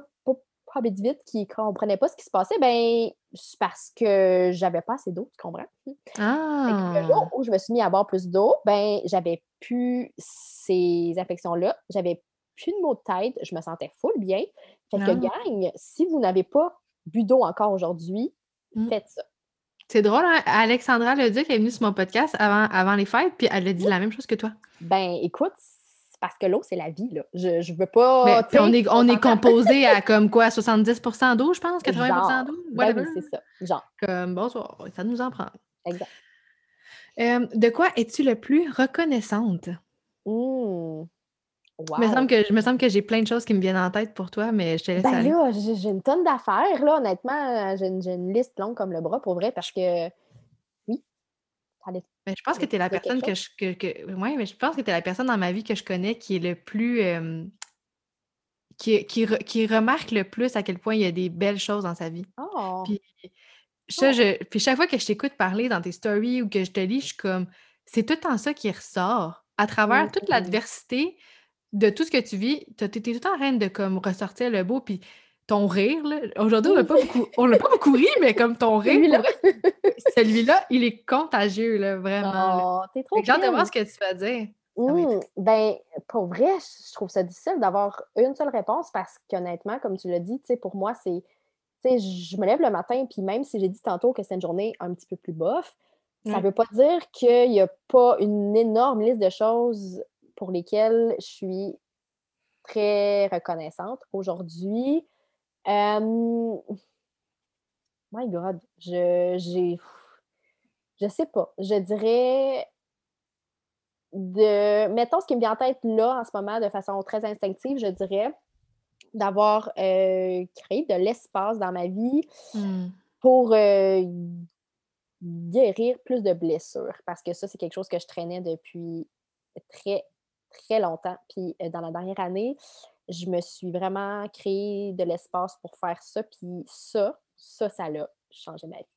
pas vite qui ne comprenait pas ce qui se passait, ben c'est parce que j'avais pas assez d'eau, tu comprends? Ah. le jour où je me suis mis à boire plus d'eau, ben j'avais plus ces affections-là, j'avais plus de maux de tête, je me sentais full bien. Fait que, ah. gang, si vous n'avez pas bu d'eau encore aujourd'hui, mmh. faites ça. C'est drôle, hein? Alexandra l'a dit qu'elle est venue sur mon podcast avant, avant les fêtes, puis elle a dit la même chose que toi. Ben, écoute, parce que l'eau, c'est la vie. Là. Je, je veux pas. on est, on est composé à comme quoi, 70% d'eau, je pense, 80% d'eau? Ben oui, c'est ça. Genre. Comme bonsoir, ça nous en prend. Exact. Euh, de quoi es-tu le plus reconnaissante? Mmh. Wow. me semble que, je me semble que j'ai plein de choses qui me viennent en tête pour toi, mais je te laisse ben là, j'ai une tonne d'affaires, là, honnêtement. J'ai une, une, liste longue comme le bras, pour vrai, parce que oui, mais je pense que tu es la personne que je. Que, ouais, mais je pense que tu es la personne dans ma vie que je connais qui est le plus. qui, qui, qui, remarque le plus à quel point il y a des belles choses dans sa vie. Oh. Puis, ça, je, puis chaque fois que je t'écoute parler dans tes stories ou que je te lis, je suis comme. C'est tout le temps ça qui ressort. À travers toute l'adversité de tout ce que tu vis, tu es tout le temps en train de comme, ressortir le beau. Puis ton rire, aujourd'hui, on n'a pas beaucoup, on pas beaucoup ri, mais comme ton rire, celui-là, il est contagieux, là, vraiment. Oh, t'es trop J'ai hâte de voir ce que tu vas dire. Mmh, ben, pour vrai, je trouve ça difficile d'avoir une seule réponse parce qu'honnêtement, comme tu l'as dit, pour moi, c'est. Je me lève le matin, puis même si j'ai dit tantôt que c'est une journée un petit peu plus bof, ça ne veut pas dire qu'il n'y a pas une énorme liste de choses pour lesquelles je suis très reconnaissante. Aujourd'hui, my God, je j'ai je sais pas. Je dirais de mettons ce qui me vient en tête là en ce moment de façon très instinctive, je dirais d'avoir créé de l'espace dans ma vie mmh. pour guérir plus de blessures parce que ça c'est quelque chose que je traînais depuis très très longtemps. Puis dans la dernière année, je me suis vraiment créé de l'espace pour faire ça. Puis ça, ça, ça l'a changé ma vie.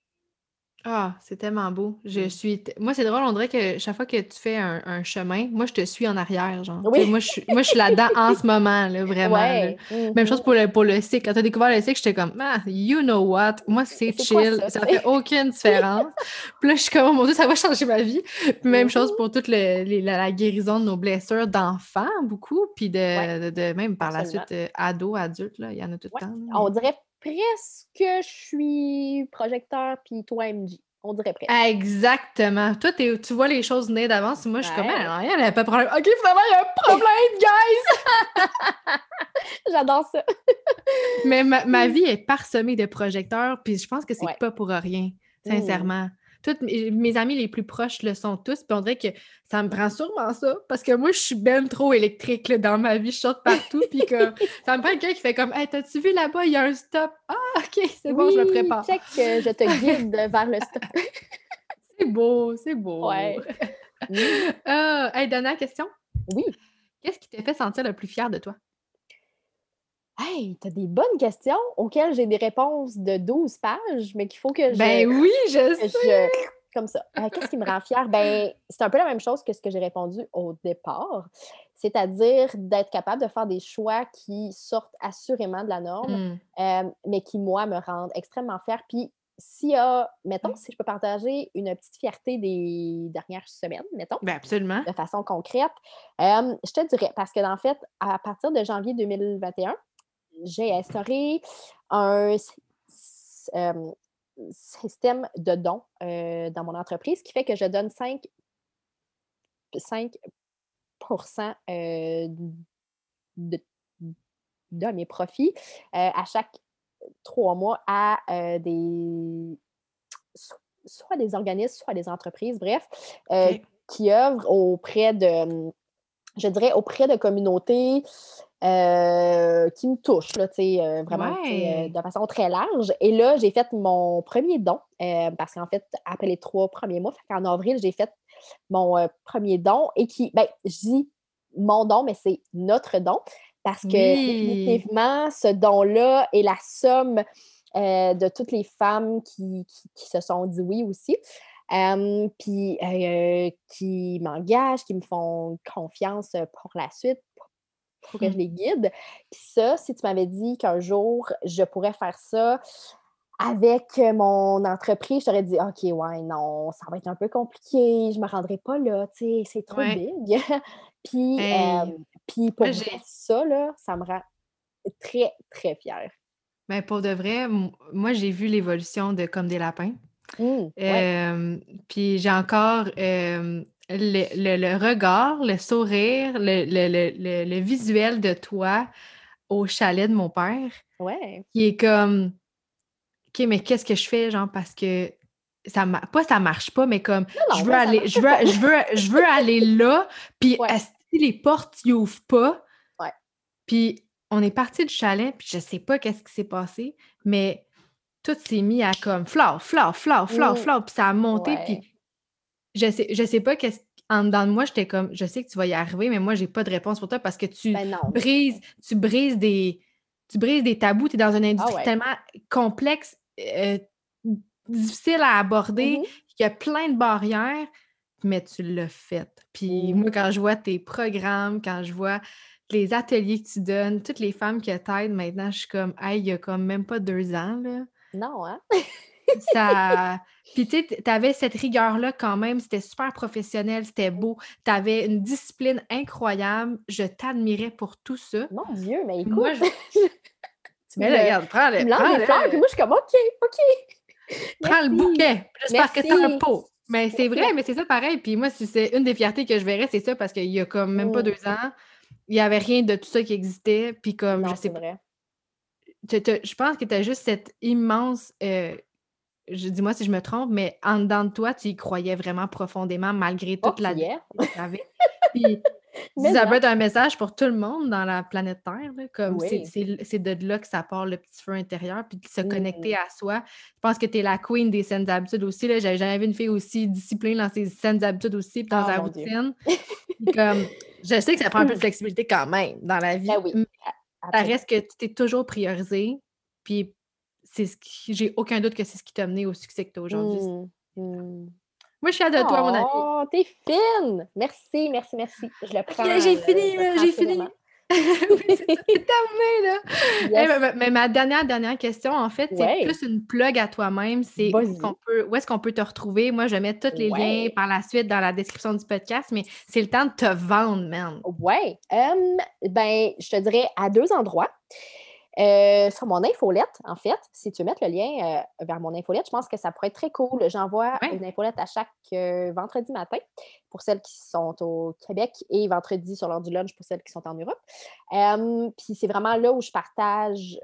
Ah, c'est tellement beau. Je suis moi, c'est drôle, on dirait que chaque fois que tu fais un, chemin, moi, je te suis en arrière, genre. moi, je suis, moi, je suis là-dedans en ce moment, là, vraiment. Même chose mmh pour le, pour le cycle. Quand tu as découvert le cycle, j'étais comme, ah, you know what? Moi, c'est chill. ça? fait aucune différence. Puis là, je suis comme, oh mon Dieu, ça va changer ma vie. même chose mmh pour toute la, guérison de nos blessures d'enfants, beaucoup. Puis de, de, même par la suite, euh, ado, adulte, là, il y en a tout le temps. On dirait presque je suis projecteur, puis toi MJ. On dirait presque. Exactement. Toi, tu vois les choses nées d'avance. Moi, je suis comme, ah, il n'y a pas de problème. OK, finalement, il y a un problème, guys! J'adore ça. Mais ma, ma, vie est parsemée de projecteurs, puis je pense que c'est pas pour rien, mmh. Toutes mes, amis les plus proches le sont tous. Puis on dirait que ça me prend sûrement ça. Parce que moi, je suis ben trop électrique dans ma vie. Je saute partout. puis que ça me prend quelqu'un qui fait comme Hey, t'as-tu vu là-bas, il y a un stop? Ah, OK, c'est bon, je me prépare. Check que je te guide vers le stop. c'est beau, c'est beau. Ouais. euh, hey, Donna, question? Oui. Qu'est-ce qui t'a fait sentir le plus fier de toi? Hey, t'as des bonnes questions auxquelles j'ai des réponses de 12 pages, mais qu'il faut que je. Ben oui, je sais. comme ça. Euh, qu'est-ce qui me rend fière? Ben, c'est un peu la même chose que ce que j'ai répondu au départ, c'est-à-dire d'être capable de faire des choix qui sortent assurément de la norme, mmh. euh, mais qui, moi, me rendent extrêmement fière. Puis, s'il y a, mettons, si je peux partager une petite fierté des dernières semaines, mettons. Ben absolument. De façon concrète, euh, je te dirais, parce que, en fait, à partir de janvier 2021, j'ai instauré un système de dons dans mon entreprise qui fait que je donne 5, 5 de, mes profits à chaque trois mois à des soit des organismes, soit des entreprises, bref, qui œuvrent auprès de, je dirais, auprès de communautés euh, qui me touche, là, euh, vraiment euh, de façon très large. Et là, j'ai fait mon premier don, parce qu'en fait, après les trois premiers mois, en avril, j'ai fait mon premier don et qui, ben, je dis mon don, mais c'est notre don, parce que définitivement, ce don-là est la somme de toutes les femmes qui, qui, se sont dit oui aussi. puis qui m'engagent, qui me font confiance pour la suite, faut que je les guide. Puis ça, si tu m'avais dit qu'un jour, je pourrais faire ça avec mon entreprise, je t'aurais dit, OK, ouais, non, ça va être un peu compliqué, je ne me rendrai pas là, tu sais, c'est trop big. puis, puis pour ça, là, ça me rend très, très fière. Mais pour de vrai, moi, j'ai vu l'évolution de Comme des lapins. Mmh, puis j'ai encore le, regard, le sourire, le, visuel de toi au chalet de mon père. Ouais. Qui est comme OK, mais qu'est-ce que je fais, genre, parce que ça pas ça marche pas, mais comme je veux aller, je veux, je veux, je veux aller là, puis si les portes n'ouvrent pas? Ouais. Puis on est parti du chalet, puis je sais pas qu'est-ce qui s'est passé, mais tout s'est mis à comme flore, flore, flore, flore, flore, puis ça a monté, puis je sais, je sais pas qu'est-ce en dedans de moi, j'étais comme, je sais que tu vas y arriver, mais moi, j'ai pas de réponse pour toi parce que tu ben brises, tu brises des, tu brises des tabous, tu es dans une ah industrie tellement complexe, euh, difficile à aborder, mm-hmm. il y a plein de barrières, mais tu l'as fait. Puis moi, quand je vois tes programmes, quand je vois les ateliers que tu donnes, toutes les femmes qui t'aident maintenant, je suis comme, hey, il y a comme même pas deux ans, là. Non, hein? ça. Puis tu tu avais cette rigueur-là quand même, c'était super professionnel, c'était beau, tu avais une discipline incroyable, je t'admirais pour tout ça. Mon Dieu, mais écoute! Moi, je... mais là, regarde, prends-le. Prends puis moi, je suis comme, OK, OK. Prends le bouquet, j'espère que t'as un pot. Mais c'est vrai, mais c'est ça pareil. Puis moi, c'est une des fiertés que je verrais, c'est ça, parce qu'il y a comme même pas mm. deux ans, il n'y avait rien de tout ça qui existait. Puis comme, je sais vrai je pense que tu as juste cette immense. Euh, je dis-moi si je me trompe, mais en dedans de toi, tu y croyais vraiment profondément malgré toute oh, la vie Puis, ça peut être un message pour tout le monde dans la planète Terre. comme c'est de là que ça part le petit feu intérieur, puis de se connecter mmh. à soi. Je pense que tu es la queen des saines habitudes aussi. J'avais jamais vu une fille aussi disciplinée dans ses saines habitudes aussi, dans sa oh, routine. comme, je sais que ça prend un peu de flexibilité quand même dans la vie. Ben oui. Ça reste que tu t'es toujours priorisé, puis c'est ce qui, j'ai aucun doute que c'est ce qui t'a mené au succès que tu as aujourd'hui. Mmh, mmh. Moi, je suis à de toi, mon ami. Oh, t'es fine! Merci, merci, merci. Je le prends. J'ai fini, j'ai fini. c'est terminé, là. mais, ma dernière, dernière question, en fait, c'est plus une plug à toi-même. C'est où est-ce qu'on peut, te retrouver? Moi, je vais mettre tous les liens par la suite dans la description du podcast, mais c'est le temps de te vendre, man. Ouais. ben, je te dirais à deux endroits. Euh, sur mon infolette, en fait, si tu veux mettre le lien euh, vers mon infolette, je pense que ça pourrait être très cool. J'envoie une infolette à chaque euh, vendredi matin pour celles qui sont au Québec et vendredi sur l'heure du lunch pour celles qui sont en Europe. Puis c'est vraiment là où je partage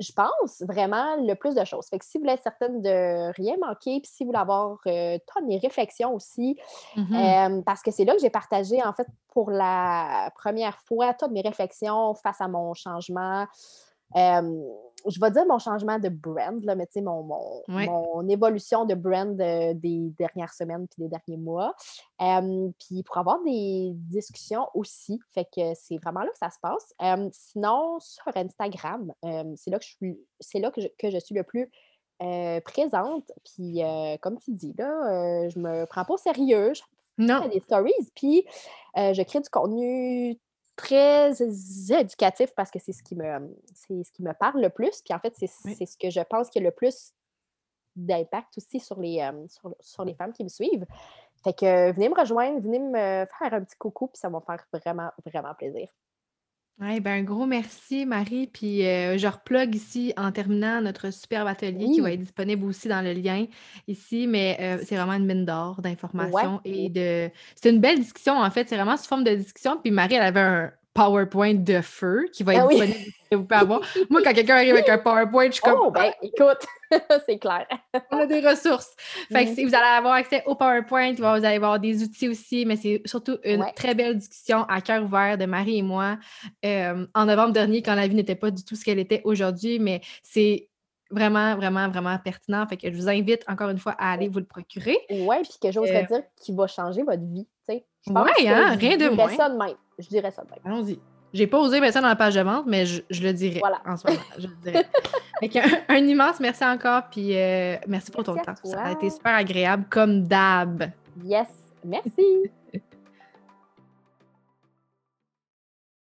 je pense vraiment le plus de choses. Fait que si vous voulez être certaine de rien manquer, puis si vous voulez avoir euh, mes réflexions aussi, mm-hmm. euh, parce que c'est là que j'ai partagé, en fait, pour la première fois, toutes mes réflexions face à mon changement je vais dire mon changement de brand, là, mais tu sais, mon, mon, évolution de brand euh, des dernières semaines puis des derniers mois. puis pour avoir des discussions aussi. Fait que c'est vraiment là que ça se passe. sinon, sur Instagram, c'est là que je suis c'est là que je, suis le plus euh, présente. Puis euh, comme tu dis, là, je me prends pas au sérieux. Je non. des stories, puis je crée du contenu très éducatif parce que c'est ce qui me c'est ce qui me parle le plus. Puis en fait, c'est ce que je pense qui a le plus d'impact aussi sur les, euh, sur, les femmes qui me suivent. Fait que venez me rejoindre, venez me faire un petit coucou, puis ça va me faire vraiment, vraiment plaisir. Oui, ben un gros merci, Marie. Puis euh, je replug ici en terminant notre superbe atelier qui va être disponible aussi dans le lien ici, mais euh, c'est vraiment une mine d'or d'informations et de. C'est une belle discussion, en fait. C'est vraiment sous forme de discussion. Puis Marie, elle avait un, PowerPoint de feu qui va être ah disponible vous pouvez avoir. Moi, quand quelqu'un arrive avec un PowerPoint, je suis comme. Oh, ben, écoute, c'est clair. on a des ressources. Fait que mm. vous allez avoir accès au PowerPoint, vous allez avoir des outils aussi, mais c'est surtout une très belle discussion à cœur ouvert de Marie et moi euh, en novembre dernier, quand la vie n'était pas du tout ce qu'elle était aujourd'hui, mais c'est vraiment, vraiment, vraiment pertinent. Fait que je vous invite encore une fois à aller vous le procurer. Oui, puis que j'oserais euh, dire qui va changer votre vie. Oui, hein, rien de moins. Ça de même. Je dirais ça même. Allons-y. J'ai pas osé mettre ça dans la page de vente, mais je, le dirais voilà. en ce moment. Je le dirais. un, immense merci encore, puis euh, merci pour ton temps. Ça a été super agréable, comme d'hab. Yes, merci.